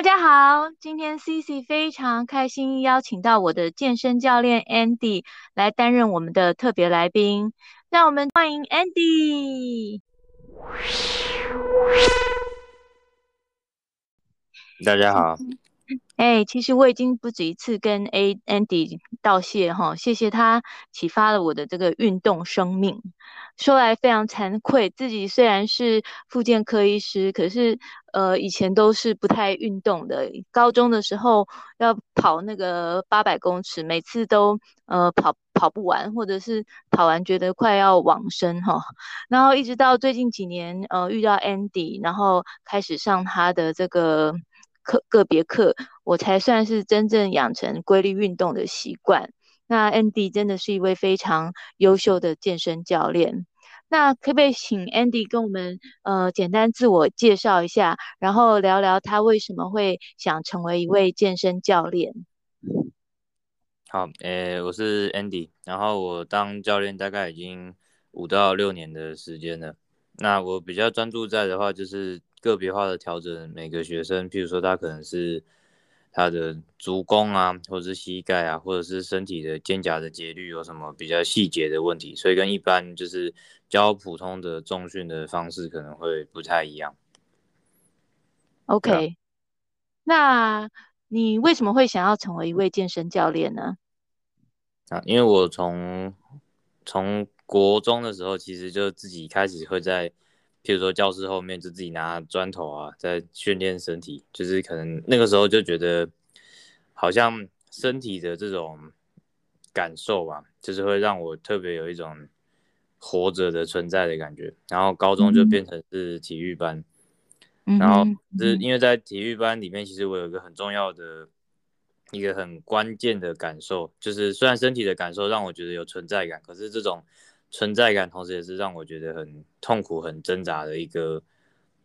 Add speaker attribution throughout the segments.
Speaker 1: 大家好，今天 CC 非常开心邀请到我的健身教练 Andy 来担任我们的特别来宾，让我们欢迎 Andy。
Speaker 2: 大家好。
Speaker 1: 哎、其实我已经不止一次跟 A Andy 道谢哈，谢谢他启发了我的这个运动生命。说来非常惭愧，自己虽然是复健科医师，可是呃以前都是不太运动的。高中的时候要跑那个八百公尺，每次都呃跑跑不完，或者是跑完觉得快要往生哈。然后一直到最近几年呃遇到 Andy，然后开始上他的这个。课个别课，我才算是真正养成规律运动的习惯。那 Andy 真的是一位非常优秀的健身教练。那可不可以请 Andy 跟我们呃简单自我介绍一下，然后聊聊他为什么会想成为一位健身教练？
Speaker 2: 好，诶、我是 Andy，然后我当教练大概已经五到六年的时间了。那我比较专注在的话就是。个别化的调整每个学生，譬如说他可能是他的足弓啊，或者是膝盖啊，或者是身体的肩胛的节律有什么比较细节的问题，所以跟一般就是教普通的重训的方式可能会不太一样。
Speaker 1: OK，那你为什么会想要成为一位健身教练呢？
Speaker 2: 啊，因为我从从国中的时候，其实就自己开始会在。譬如说，教室后面就自己拿砖头啊，在训练身体，就是可能那个时候就觉得，好像身体的这种感受吧，就是会让我特别有一种活着的存在的感觉。然后高中就变成是体育班，嗯、然后是因为在体育班里面，其实我有一个很重要的一个很关键的感受，就是虽然身体的感受让我觉得有存在感，可是这种。存在感，同时也是让我觉得很痛苦、很挣扎的一个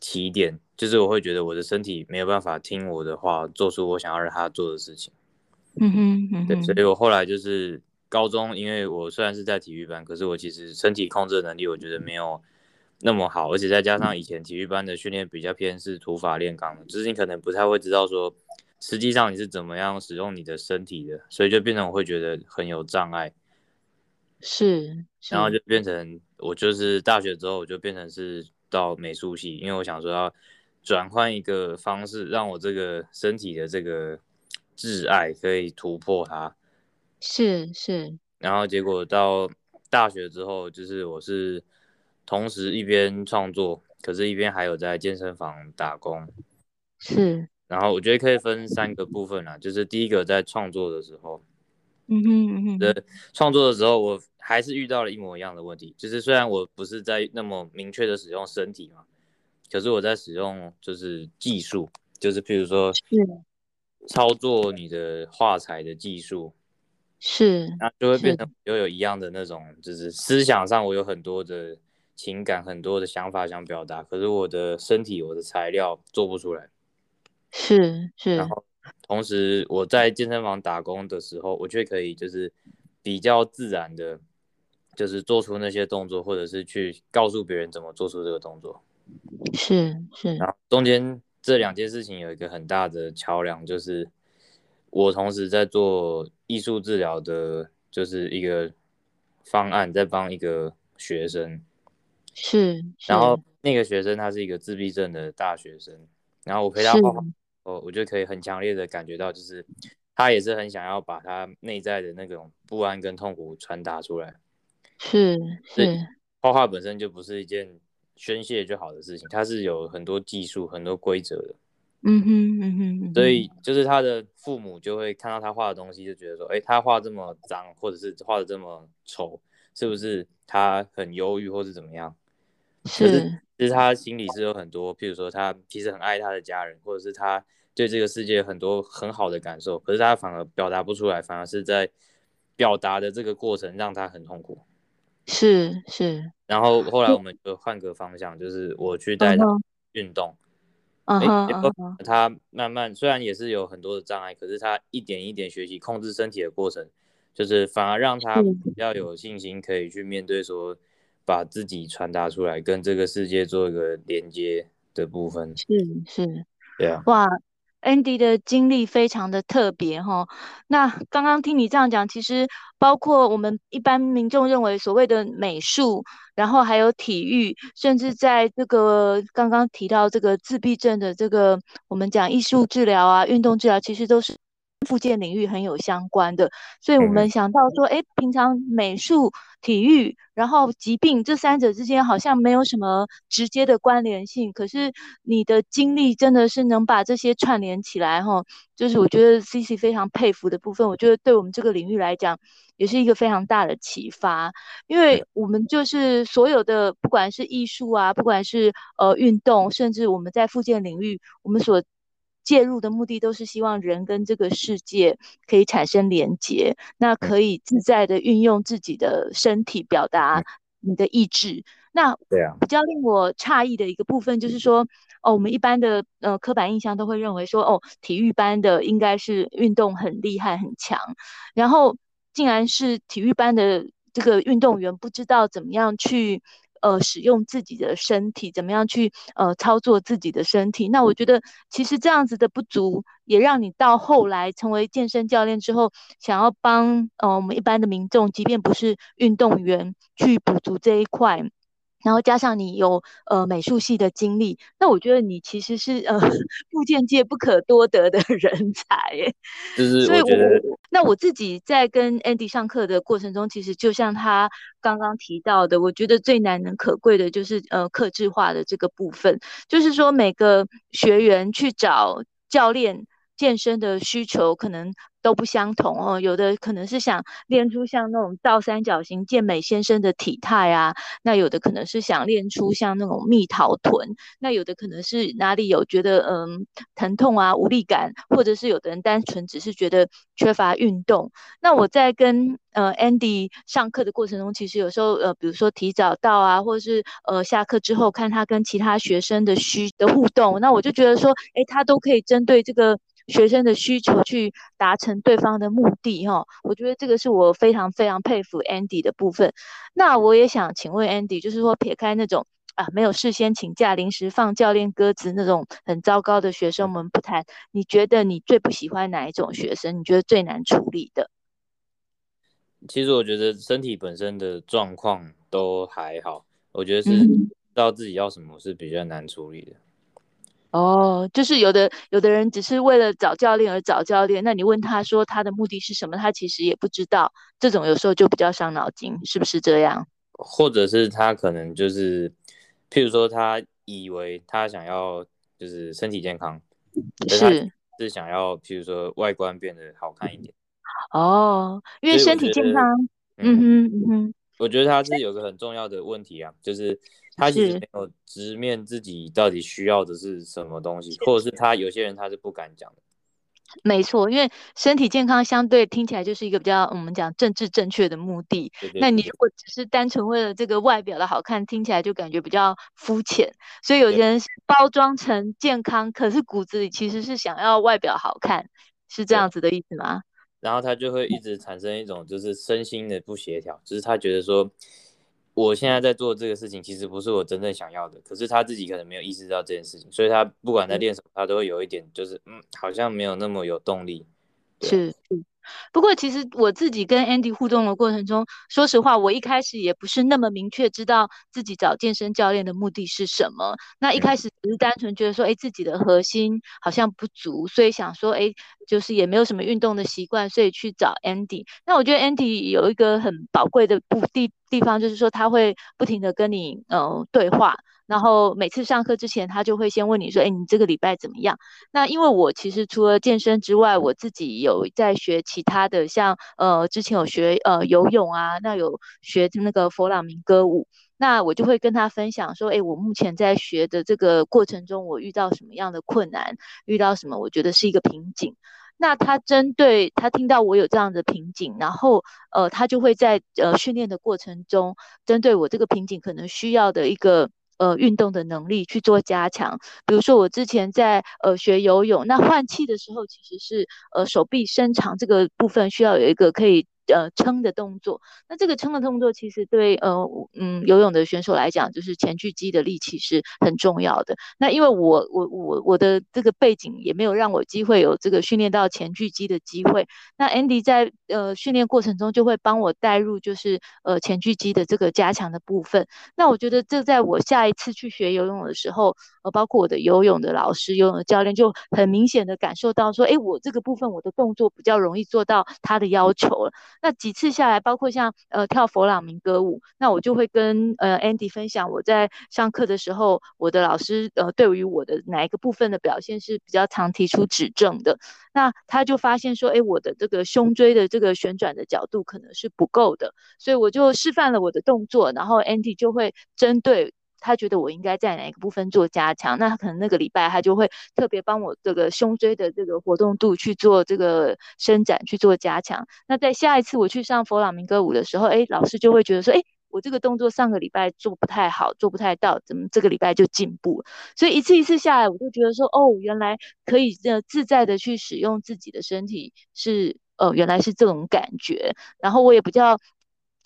Speaker 2: 起点。就是我会觉得我的身体没有办法听我的话，做出我想要让他做的事情。
Speaker 1: 嗯哼，嗯哼，
Speaker 2: 对，所以我后来就是高中，因为我虽然是在体育班，可是我其实身体控制的能力我觉得没有那么好，而且再加上以前体育班的训练比较偏是土法炼钢的，就是你可能不太会知道说，实际上你是怎么样使用你的身体的，所以就变成我会觉得很有障碍。
Speaker 1: 是，是，
Speaker 2: 然后就变成我就是大学之后我就变成是到美术系，因为我想说要转换一个方式，让我这个身体的这个挚爱可以突破它。
Speaker 1: 是是。
Speaker 2: 然后结果到大学之后，就是我是同时一边创作，可是一边还有在健身房打工。
Speaker 1: 是。
Speaker 2: 然后我觉得可以分三个部分啦，就是第一个在创作的时候。
Speaker 1: 嗯哼嗯哼，
Speaker 2: 对，创作的时候我还是遇到了一模一样的问题，就是虽然我不是在那么明确的使用身体嘛，可是我在使用就是技术，就是譬如说，操作你的画材的技术，
Speaker 1: 是，
Speaker 2: 那就会变。成又有一样的那种，就是思想上我有很多的情感，很多的想法想表达，可是我的身体，我的材料做不出来，
Speaker 1: 是是，
Speaker 2: 然后。同时，我在健身房打工的时候，我却可以就是比较自然的，就是做出那些动作，或者是去告诉别人怎么做出这个动作。
Speaker 1: 是是。然后
Speaker 2: 中间这两件事情有一个很大的桥梁，就是我同时在做艺术治疗的，就是一个方案，在帮一个学生。
Speaker 1: 是。
Speaker 2: 然后那个学生他是一个自闭症的大学生，然后我陪他画画。哦，我就可以很强烈的感觉到，就是他也是很想要把他内在的那种不安跟痛苦传达出来。
Speaker 1: 是是，
Speaker 2: 画画本身就不是一件宣泄就好的事情，它是有很多技术、很多规则的。
Speaker 1: 嗯哼嗯哼，
Speaker 2: 所以就是他的父母就会看到他画的东西，就觉得说，哎，他画这么脏，或者是画的这么丑，是不是他很忧郁，或是怎么样？
Speaker 1: 是，
Speaker 2: 其实他心里是有很多，譬如说他其实很爱他的家人，或者是他。对这个世界很多很好的感受，可是他反而表达不出来，反而是在表达的这个过程让他很痛苦。
Speaker 1: 是是。然后
Speaker 2: 后来我们就换个方向，就是我去带他运动。
Speaker 1: 嗯哼。
Speaker 2: 他慢慢虽然也是有很多的障碍，可是他一点一点学习控制身体的过程，就是反而让他比较有信心，可以去面对说把自己传达出来，跟这个世界做一个连接的部分。
Speaker 1: 是是。
Speaker 2: 对啊。
Speaker 1: 哇。Andy 的经历非常的特别哈，那刚刚听你这样讲，其实包括我们一般民众认为所谓的美术，然后还有体育，甚至在这个刚刚提到这个自闭症的这个我们讲艺术治疗啊、运动治疗，其实都是。复健领域很有相关的，所以我们想到说，哎，平常美术、体育，然后疾病这三者之间好像没有什么直接的关联性，可是你的经历真的是能把这些串联起来，哈，就是我觉得 CC 非常佩服的部分。我觉得对我们这个领域来讲，也是一个非常大的启发，因为我们就是所有的，不管是艺术啊，不管是呃运动，甚至我们在附件领域，我们所介入的目的都是希望人跟这个世界可以产生连结，那可以自在的运用自己的身体表达你的意志。那对啊，比较令我诧异的一个部分就是说，哦，我们一般的呃刻板印象都会认为说，哦，体育班的应该是运动很厉害很强，然后竟然是体育班的这个运动员不知道怎么样去。呃，使用自己的身体，怎么样去呃操作自己的身体？那我觉得，其实这样子的不足，也让你到后来成为健身教练之后，想要帮呃我们一般的民众，即便不是运动员，去补足这一块。然后加上你有呃美术系的经历，那我觉得你其实是呃 复健界不可多得的人才耶。
Speaker 2: 就是
Speaker 1: 所以我那我自己在跟 Andy 上课的过程中，其实就像他刚刚提到的，我觉得最难能可贵的就是呃客制化的这个部分，就是说每个学员去找教练健身的需求可能。都不相同哦，有的可能是想练出像那种倒三角形健美先生的体态啊，那有的可能是想练出像那种蜜桃臀，那有的可能是哪里有觉得嗯疼痛啊无力感，或者是有的人单纯只是觉得缺乏运动。那我在跟呃 Andy 上课的过程中，其实有时候呃比如说提早到啊，或者是呃下课之后看他跟其他学生的需的互动，那我就觉得说，哎，他都可以针对这个。学生的需求去达成对方的目的，哈，我觉得这个是我非常非常佩服 Andy 的部分。那我也想请问 Andy，就是说撇开那种啊没有事先请假、临时放教练鸽子那种很糟糕的学生，我们不谈。你觉得你最不喜欢哪一种学生？你觉得最难处理的？
Speaker 2: 其实我觉得身体本身的状况都还好，我觉得是知道自己要什么是比较难处理的。
Speaker 1: 哦，就是有的有的人只是为了找教练而找教练，那你问他说他的目的是什么，他其实也不知道。这种有时候就比较伤脑筋，是不是这样？
Speaker 2: 或者是他可能就是，譬如说他以为他想要就是身体健康，
Speaker 1: 是
Speaker 2: 是想要譬如说外观变得好看一点。
Speaker 1: 哦，因为身体健康，嗯哼嗯哼。
Speaker 2: 我觉得他是有个很重要的问题啊，就是他其实没有直面自己到底需要的是什么东西，或者是他有些人他是不敢讲的。
Speaker 1: 没错，因为身体健康相对听起来就是一个比较我们讲政治正确的目的。对对对。那你如果只是单纯为了这个外表的好看，听起来就感觉比较肤浅。所以有些人是包装成健康，可是骨子里其实是想要外表好看，是这样子的意思吗？
Speaker 2: 然后他就会一直产生一种就是身心的不协调，就是他觉得说，我现在在做这个事情其实不是我真正想要的，可是他自己可能没有意识到这件事情，所以他不管在练什么，他都会有一点就是嗯，好像没有那么有动力。
Speaker 1: 是。不过，其实我自己跟 Andy 互动的过程中，说实话，我一开始也不是那么明确知道自己找健身教练的目的是什么。那一开始只是单纯觉得说，哎，自己的核心好像不足，所以想说，哎，就是也没有什么运动的习惯，所以去找 Andy。那我觉得 Andy 有一个很宝贵的部地地方，就是说他会不停的跟你呃对话。然后每次上课之前，他就会先问你说：“哎，你这个礼拜怎么样？”那因为我其实除了健身之外，我自己有在学其他的，像呃之前有学呃游泳啊，那有学那个佛朗明歌舞，那我就会跟他分享说：“哎，我目前在学的这个过程中，我遇到什么样的困难，遇到什么我觉得是一个瓶颈。”那他针对他听到我有这样的瓶颈，然后呃他就会在呃训练的过程中，针对我这个瓶颈可能需要的一个。呃，运动的能力去做加强，比如说我之前在呃学游泳，那换气的时候其实是呃手臂伸长这个部分需要有一个可以呃撑的动作。那这个撑的动作其实对呃嗯游泳的选手来讲，就是前锯肌的力气是很重要的。那因为我我我我的这个背景也没有让我机会有这个训练到前锯肌的机会。那 Andy 在呃训练过程中就会帮我带入就是呃前锯肌的这个加强的部分。那我觉得这在我下一次去学游泳的时候，呃包括我的游泳的老师、游泳的教练就很明显的感受到说，哎，我这个部分我的动作比较容易做到他的要求了。那几次下来，包括像呃跳佛朗明歌舞，那我就会跟呃 Andy 分享我在上课的时候，我的老师呃对于我的哪一个部分的表现是比较常提出指正的。那他就发现说，哎，我的这个胸椎的这个旋转的角度可能是不够的，所以我就示范了我的动作，然后 Andy 就会针对。他觉得我应该在哪一个部分做加强，那可能那个礼拜他就会特别帮我这个胸椎的这个活动度去做这个伸展去做加强。那在下一次我去上佛朗明哥舞的时候，哎，老师就会觉得说，哎，我这个动作上个礼拜做不太好，做不太到，怎么这个礼拜就进步？所以一次一次下来，我就觉得说，哦，原来可以这自在的去使用自己的身体是，呃，原来是这种感觉。然后我也比较。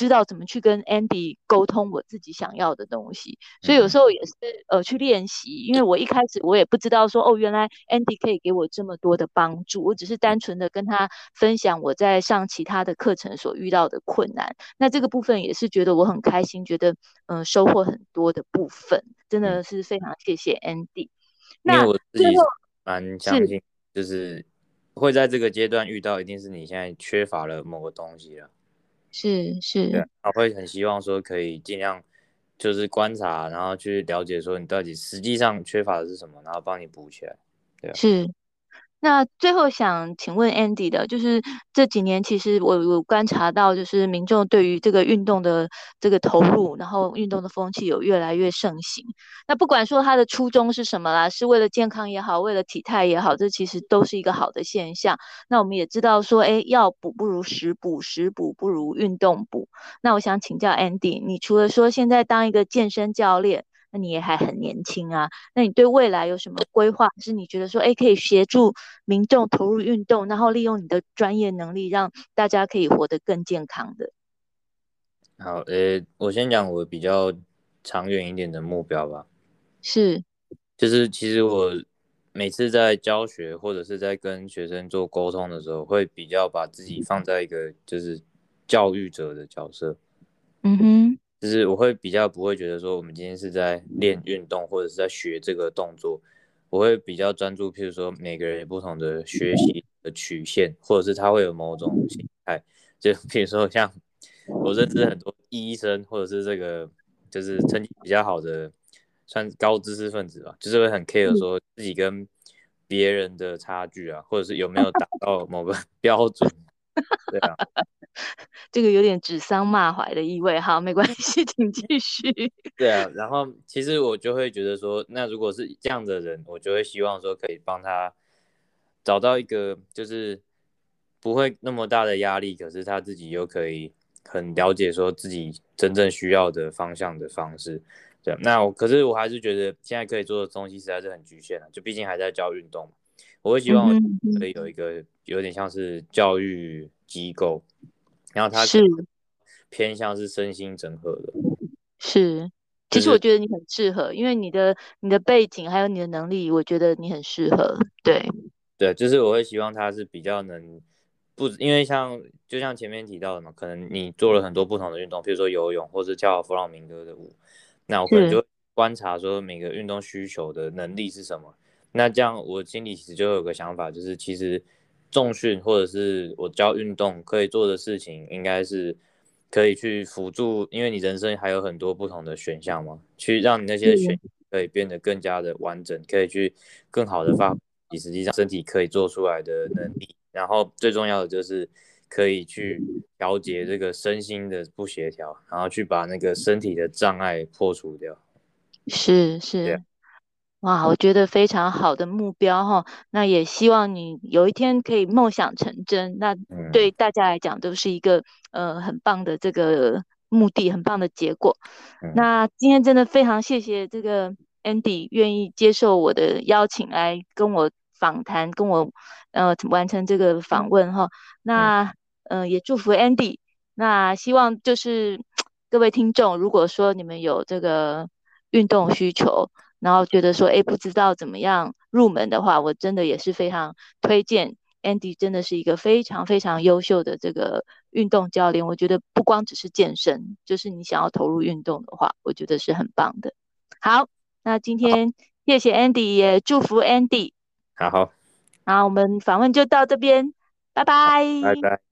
Speaker 1: 知道怎么去跟 Andy 沟通我自己想要的东西，所以有时候也是呃去练习，因为我一开始我也不知道说哦，原来 Andy 可以给我这么多的帮助，我只是单纯的跟他分享我在上其他的课程所遇到的困难，那这个部分也是觉得我很开心，觉得嗯、呃、收获很多的部分，真的是非常谢谢 Andy。
Speaker 2: 因为我自己蛮相信，就是会在这个阶段遇到，一定是你现在缺乏了某个东西了。
Speaker 1: 是是，
Speaker 2: 对，他会很希望说可以尽量就是观察，然后去了解说你到底实际上缺乏的是什么，然后帮你补起来，对，
Speaker 1: 是。那最后想请问 Andy 的，就是这几年其实我有观察到，就是民众对于这个运动的这个投入，然后运动的风气有越来越盛行。那不管说他的初衷是什么啦，是为了健康也好，为了体态也好，这其实都是一个好的现象。那我们也知道说，哎，药补不如食补，食补不如运动补。那我想请教 Andy，你除了说现在当一个健身教练，那你也还很年轻啊，那你对未来有什么规划？是你觉得说，哎，可以协助民众投入运动，然后利用你的专业能力，让大家可以活得更健康的？
Speaker 2: 好，呃，我先讲我比较长远一点的目标吧。
Speaker 1: 是，
Speaker 2: 就是其实我每次在教学或者是在跟学生做沟通的时候，会比较把自己放在一个就是教育者的角色。
Speaker 1: 嗯哼。
Speaker 2: 就是我会比较不会觉得说我们今天是在练运动或者是在学这个动作，我会比较专注，譬如说每个人有不同的学习的曲线，或者是他会有某种形态，就譬如说像我认识很多医生或者是这个就是成绩比较好的算高知识分子吧，就是会很 care 说自己跟别人的差距啊，或者是有没有达到某个 标准，对啊。
Speaker 1: 这个有点指桑骂槐的意味，好，没关系，请继续。
Speaker 2: 对啊，然后其实我就会觉得说，那如果是这样的人，我就会希望说可以帮他找到一个就是不会那么大的压力，可是他自己又可以很了解说自己真正需要的方向的方式。对，那我可是我还是觉得现在可以做的东西实在是很局限了，就毕竟还在教运动，我会希望可以有一个有点像是教育机构。然后他是偏向是身心整合的，
Speaker 1: 是。其实我觉得你很适合，因为你的你的背景还有你的能力，我觉得你很适合。对，
Speaker 2: 对，就是我会希望他是比较能不，因为像就像前面提到的嘛，可能你做了很多不同的运动，比如说游泳或是跳弗朗明哥的舞，那我可能就会观察说每个运动需求的能力是什么。那这样我心里其实就有个想法，就是其实。重训或者是我教运动可以做的事情，应该是可以去辅助，因为你人生还有很多不同的选项嘛，去让你那些选可以变得更加的完整，可以去更好的发挥你实际上身体可以做出来的能力。然后最重要的就是可以去调节这个身心的不协调，然后去把那个身体的障碍破除掉。
Speaker 1: 是是。哇，我觉得非常好的目标哈，那也希望你有一天可以梦想成真，那对大家来讲都是一个呃很棒的这个目的，很棒的结果。那今天真的非常谢谢这个 Andy 愿意接受我的邀请来跟我访谈，跟我呃完成这个访问哈。那嗯、呃，也祝福 Andy。那希望就是 各位听众，如果说你们有这个运动需求，然后觉得说，哎，不知道怎么样入门的话，我真的也是非常推荐 Andy，真的是一个非常非常优秀的这个运动教练。我觉得不光只是健身，就是你想要投入运动的话，我觉得是很棒的。好，那今天谢谢 Andy，也祝福 Andy。
Speaker 2: 好，好，
Speaker 1: 那我们访问就到这边，拜拜。
Speaker 2: 拜拜。